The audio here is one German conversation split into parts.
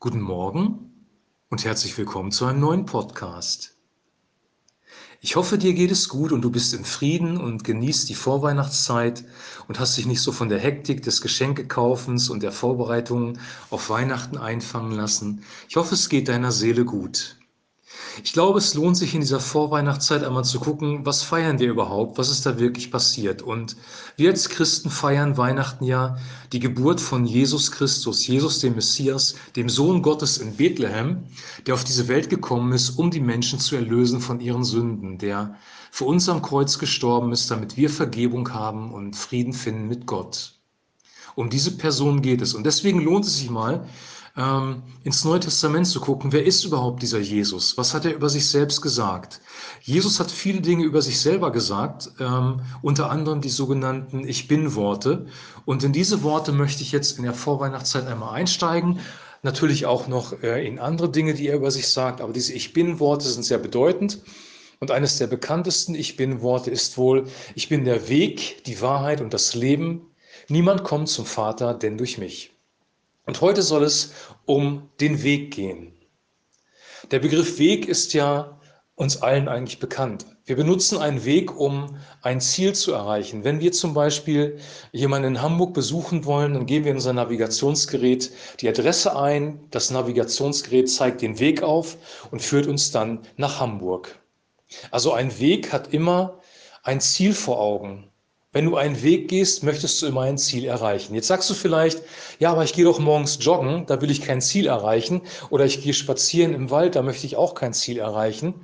Guten Morgen und herzlich willkommen zu einem neuen Podcast. Ich hoffe, dir geht es gut und du bist im Frieden und genießt die Vorweihnachtszeit und hast dich nicht so von der Hektik des Geschenkekaufens und der Vorbereitungen auf Weihnachten einfangen lassen. Ich hoffe, es geht deiner Seele gut. Ich glaube, es lohnt sich in dieser Vorweihnachtszeit einmal zu gucken, was feiern wir überhaupt, was ist da wirklich passiert. Und wir als Christen feiern Weihnachten ja die Geburt von Jesus Christus, Jesus dem Messias, dem Sohn Gottes in Bethlehem, der auf diese Welt gekommen ist, um die Menschen zu erlösen von ihren Sünden, der für uns am Kreuz gestorben ist, damit wir Vergebung haben und Frieden finden mit Gott. Um diese Person geht es. Und deswegen lohnt es sich mal, ähm, ins Neue Testament zu gucken, wer ist überhaupt dieser Jesus? Was hat er über sich selbst gesagt? Jesus hat viele Dinge über sich selber gesagt, ähm, unter anderem die sogenannten Ich bin-Worte. Und in diese Worte möchte ich jetzt in der Vorweihnachtszeit einmal einsteigen. Natürlich auch noch äh, in andere Dinge, die er über sich sagt, aber diese Ich bin-Worte sind sehr bedeutend. Und eines der bekanntesten Ich bin-Worte ist wohl, ich bin der Weg, die Wahrheit und das Leben. Niemand kommt zum Vater, denn durch mich. Und heute soll es um den Weg gehen. Der Begriff Weg ist ja uns allen eigentlich bekannt. Wir benutzen einen Weg, um ein Ziel zu erreichen. Wenn wir zum Beispiel jemanden in Hamburg besuchen wollen, dann geben wir in unser Navigationsgerät die Adresse ein. Das Navigationsgerät zeigt den Weg auf und führt uns dann nach Hamburg. Also ein Weg hat immer ein Ziel vor Augen. Wenn du einen Weg gehst, möchtest du immer ein Ziel erreichen. Jetzt sagst du vielleicht, ja, aber ich gehe doch morgens joggen, da will ich kein Ziel erreichen. Oder ich gehe spazieren im Wald, da möchte ich auch kein Ziel erreichen.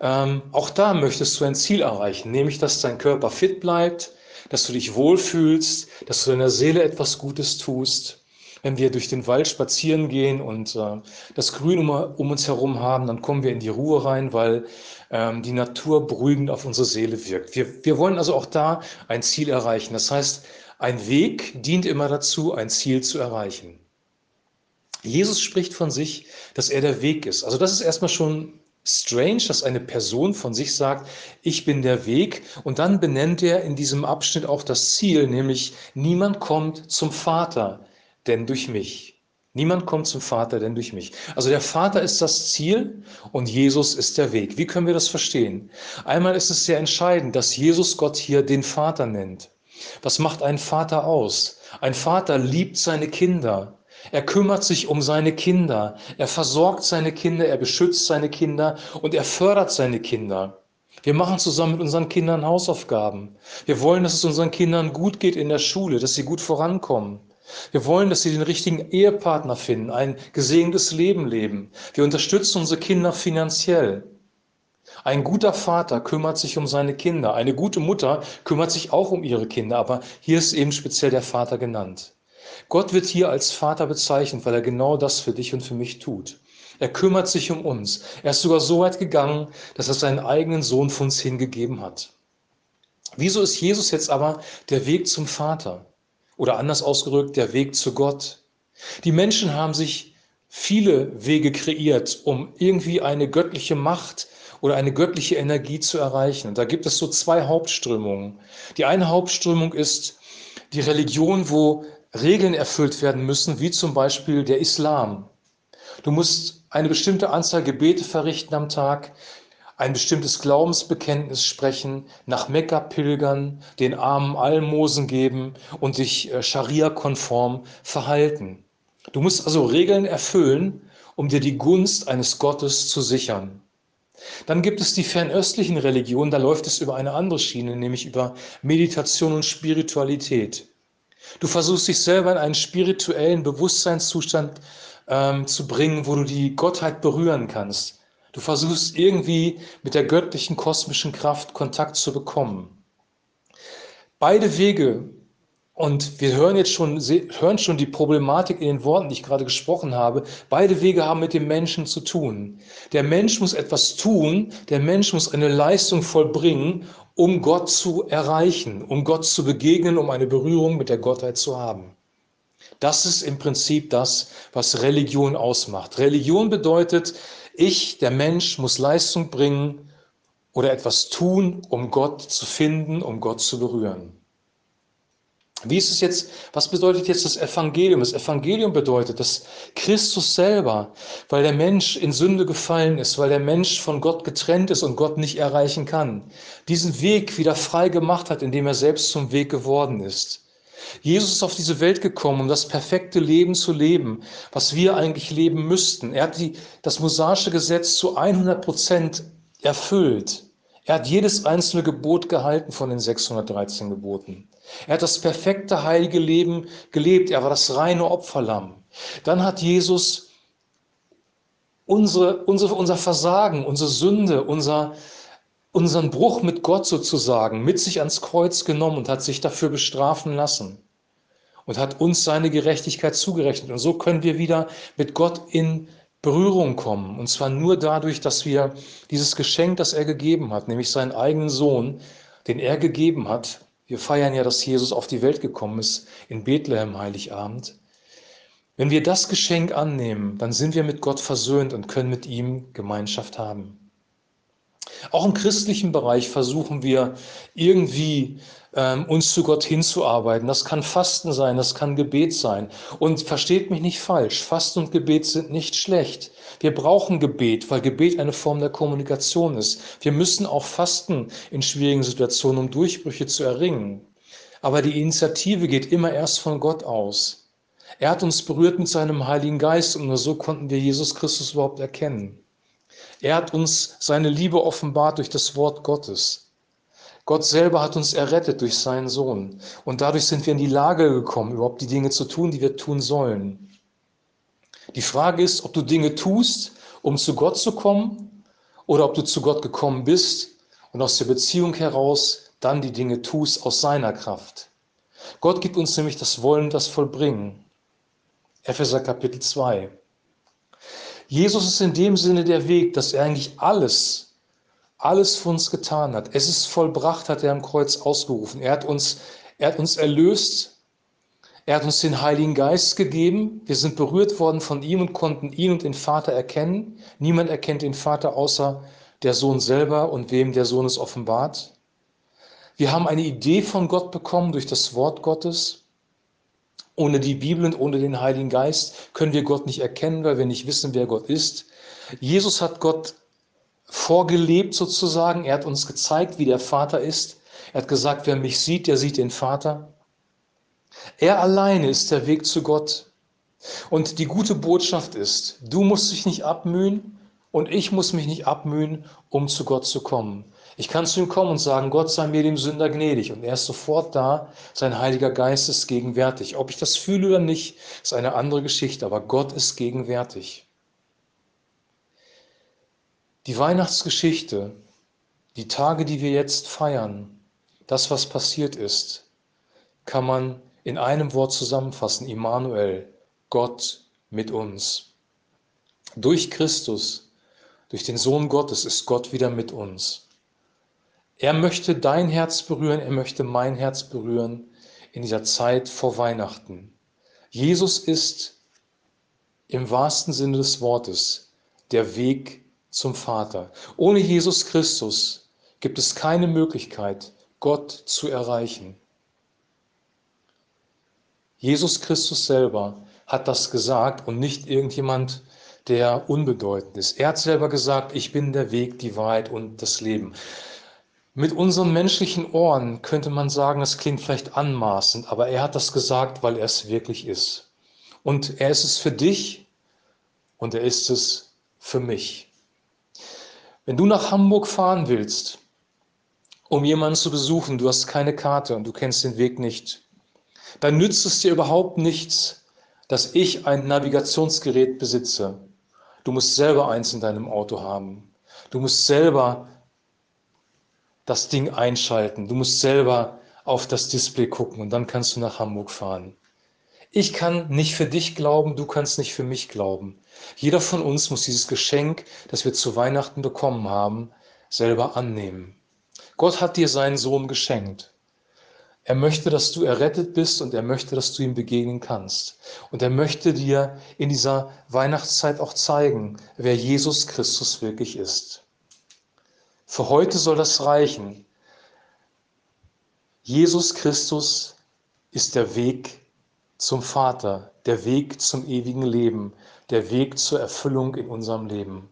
Ähm, auch da möchtest du ein Ziel erreichen, nämlich dass dein Körper fit bleibt, dass du dich wohlfühlst, dass du deiner Seele etwas Gutes tust wenn wir durch den Wald spazieren gehen und äh, das Grün um, um, uns herum haben, dann kommen wir in die Ruhe rein, weil ähm, die Natur beruhigend auf unsere Seele wirkt. Wir, wir wollen also auch da ein Ziel erreichen. Das heißt, ein Weg dient immer dazu, ein Ziel zu erreichen. Jesus spricht von sich, dass er der Weg ist. Also das ist erstmal schon strange, dass eine Person von sich sagt, ich bin der Weg. Und dann benennt er in diesem Abschnitt auch das Ziel, nämlich niemand kommt zum Vater, denn durch mich. Niemand kommt zum Vater, denn durch mich. Also der Vater ist das Ziel und Jesus ist der Weg. Wie können wir das verstehen? Einmal ist es sehr entscheidend, dass Jesus Gott hier den Vater nennt. Was macht ein Vater aus? Ein Vater liebt seine Kinder. Er kümmert sich um seine Kinder. Er versorgt seine Kinder. Er beschützt seine Kinder und er fördert seine Kinder. Wir machen zusammen mit unseren Kindern Hausaufgaben. Wir wollen, dass es unseren Kindern gut geht in der Schule, dass sie gut vorankommen. Wir wollen, dass sie den richtigen Ehepartner finden, ein gesegnetes Leben leben. Wir unterstützen unsere Kinder finanziell. Ein guter Vater kümmert sich um seine Kinder. Eine gute Mutter kümmert sich auch um ihre Kinder. Aber hier ist eben speziell der Vater genannt. Gott wird hier als Vater bezeichnet, weil er genau das für dich und für mich tut. Er kümmert sich um uns. Er ist sogar so weit gegangen, dass er seinen eigenen Sohn für uns hingegeben hat. Wieso ist Jesus jetzt aber der Weg zum Vater? Oder anders ausgedrückt, der Weg zu Gott. Die Menschen haben sich viele Wege kreiert, um irgendwie eine göttliche Macht oder eine göttliche Energie zu erreichen. Da gibt es so zwei Hauptströmungen. Die eine Hauptströmung ist die Religion, wo Regeln erfüllt werden müssen, wie zum Beispiel der Islam. Du musst eine bestimmte Anzahl Gebete verrichten am Tag ein bestimmtes Glaubensbekenntnis sprechen, nach Mekka pilgern, den Armen Almosen geben und dich äh, Scharia-konform verhalten. Du musst also Regeln erfüllen, um dir die Gunst eines Gottes zu sichern. Dann gibt es die fernöstlichen Religionen, da läuft es über eine andere Schiene, nämlich über Meditation und Spiritualität. Du versuchst dich selber in einen spirituellen Bewusstseinszustand ähm, zu bringen, wo du die Gottheit berühren kannst. Du versuchst irgendwie mit der göttlichen kosmischen Kraft Kontakt zu bekommen. Beide Wege, und wir hören jetzt schon, hören schon die Problematik in den Worten, die ich gerade gesprochen habe, beide Wege haben mit dem Menschen zu tun. Der Mensch muss etwas tun, der Mensch muss eine Leistung vollbringen, um Gott zu erreichen, um Gott zu begegnen, um eine Berührung mit der Gottheit zu haben. Das ist im Prinzip das, was Religion ausmacht. Religion bedeutet, ich, der Mensch, muss Leistung bringen oder etwas tun, um Gott zu finden, um Gott zu berühren. Wie ist es jetzt, was bedeutet jetzt das Evangelium? Das Evangelium bedeutet, dass Christus selber, weil der Mensch in Sünde gefallen ist, weil der Mensch von Gott getrennt ist und Gott nicht erreichen kann, diesen Weg wieder frei gemacht hat, indem er selbst zum Weg geworden ist. Jesus ist auf diese Welt gekommen, um das perfekte Leben zu leben, was wir eigentlich leben müssten. Er hat die, das mosaische Gesetz zu 100 Prozent erfüllt. Er hat jedes einzelne Gebot gehalten von den 613 Geboten. Er hat das perfekte heilige Leben gelebt. Er war das reine Opferlamm. Dann hat Jesus unsere, unsere, unser Versagen, unsere Sünde, unser, unseren Bruch mit Gott sozusagen mit sich ans Kreuz genommen und hat sich dafür bestrafen lassen und hat uns seine Gerechtigkeit zugerechnet. Und so können wir wieder mit Gott in Berührung kommen. Und zwar nur dadurch, dass wir dieses Geschenk, das er gegeben hat, nämlich seinen eigenen Sohn, den er gegeben hat, wir feiern ja, dass Jesus auf die Welt gekommen ist in Bethlehem Heiligabend. Wenn wir das Geschenk annehmen, dann sind wir mit Gott versöhnt und können mit ihm Gemeinschaft haben. Auch im christlichen Bereich versuchen wir irgendwie ähm, uns zu Gott hinzuarbeiten. Das kann Fasten sein, das kann Gebet sein. Und versteht mich nicht falsch, Fasten und Gebet sind nicht schlecht. Wir brauchen Gebet, weil Gebet eine Form der Kommunikation ist. Wir müssen auch fasten in schwierigen Situationen, um Durchbrüche zu erringen. Aber die Initiative geht immer erst von Gott aus. Er hat uns berührt mit seinem Heiligen Geist und nur so konnten wir Jesus Christus überhaupt erkennen. Er hat uns seine Liebe offenbart durch das Wort Gottes. Gott selber hat uns errettet durch seinen Sohn. Und dadurch sind wir in die Lage gekommen, überhaupt die Dinge zu tun, die wir tun sollen. Die Frage ist, ob du Dinge tust, um zu Gott zu kommen, oder ob du zu Gott gekommen bist und aus der Beziehung heraus dann die Dinge tust aus seiner Kraft. Gott gibt uns nämlich das Wollen, das Vollbringen. Epheser Kapitel 2. Jesus ist in dem Sinne der Weg, dass er eigentlich alles, alles für uns getan hat. Es ist vollbracht, hat er am Kreuz ausgerufen. Er hat uns, er hat uns erlöst. Er hat uns den Heiligen Geist gegeben. Wir sind berührt worden von ihm und konnten ihn und den Vater erkennen. Niemand erkennt den Vater außer der Sohn selber und wem der Sohn es offenbart. Wir haben eine Idee von Gott bekommen durch das Wort Gottes. Ohne die Bibel und ohne den Heiligen Geist können wir Gott nicht erkennen, weil wir nicht wissen, wer Gott ist. Jesus hat Gott vorgelebt sozusagen. Er hat uns gezeigt, wie der Vater ist. Er hat gesagt, wer mich sieht, der sieht den Vater. Er alleine ist der Weg zu Gott. Und die gute Botschaft ist, du musst dich nicht abmühen und ich muss mich nicht abmühen, um zu Gott zu kommen. Ich kann zu ihm kommen und sagen, Gott sei mir dem Sünder gnädig. Und er ist sofort da, sein Heiliger Geist ist gegenwärtig. Ob ich das fühle oder nicht, ist eine andere Geschichte, aber Gott ist gegenwärtig. Die Weihnachtsgeschichte, die Tage, die wir jetzt feiern, das, was passiert ist, kann man in einem Wort zusammenfassen. Immanuel, Gott mit uns. Durch Christus, durch den Sohn Gottes ist Gott wieder mit uns. Er möchte dein Herz berühren, er möchte mein Herz berühren in dieser Zeit vor Weihnachten. Jesus ist im wahrsten Sinne des Wortes der Weg zum Vater. Ohne Jesus Christus gibt es keine Möglichkeit, Gott zu erreichen. Jesus Christus selber hat das gesagt und nicht irgendjemand, der unbedeutend ist. Er hat selber gesagt, ich bin der Weg, die Wahrheit und das Leben. Mit unseren menschlichen Ohren könnte man sagen, es klingt vielleicht anmaßend, aber er hat das gesagt, weil er es wirklich ist. Und er ist es für dich und er ist es für mich. Wenn du nach Hamburg fahren willst, um jemanden zu besuchen, du hast keine Karte und du kennst den Weg nicht, dann nützt es dir überhaupt nichts, dass ich ein Navigationsgerät besitze. Du musst selber eins in deinem Auto haben. Du musst selber das Ding einschalten. Du musst selber auf das Display gucken und dann kannst du nach Hamburg fahren. Ich kann nicht für dich glauben, du kannst nicht für mich glauben. Jeder von uns muss dieses Geschenk, das wir zu Weihnachten bekommen haben, selber annehmen. Gott hat dir seinen Sohn geschenkt. Er möchte, dass du errettet bist und er möchte, dass du ihm begegnen kannst. Und er möchte dir in dieser Weihnachtszeit auch zeigen, wer Jesus Christus wirklich ist. Für heute soll das reichen. Jesus Christus ist der Weg zum Vater, der Weg zum ewigen Leben, der Weg zur Erfüllung in unserem Leben.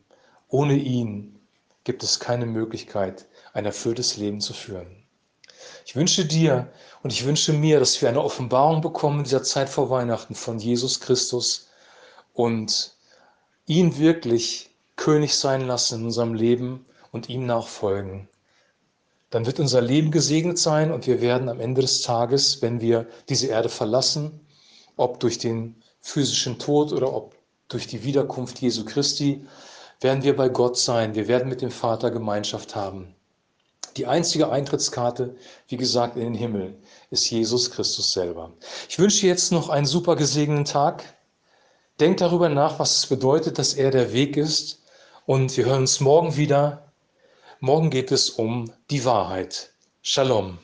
Ohne ihn gibt es keine Möglichkeit, ein erfülltes Leben zu führen. Ich wünsche dir und ich wünsche mir, dass wir eine Offenbarung bekommen in dieser Zeit vor Weihnachten von Jesus Christus und ihn wirklich König sein lassen in unserem Leben und ihm nachfolgen. Dann wird unser Leben gesegnet sein und wir werden am Ende des Tages, wenn wir diese Erde verlassen, ob durch den physischen Tod oder ob durch die Wiederkunft Jesu Christi, werden wir bei Gott sein. Wir werden mit dem Vater Gemeinschaft haben. Die einzige Eintrittskarte, wie gesagt, in den Himmel ist Jesus Christus selber. Ich wünsche jetzt noch einen super gesegneten Tag. Denkt darüber nach, was es bedeutet, dass er der Weg ist. Und wir hören uns morgen wieder. Morgen geht es um die Wahrheit. Shalom.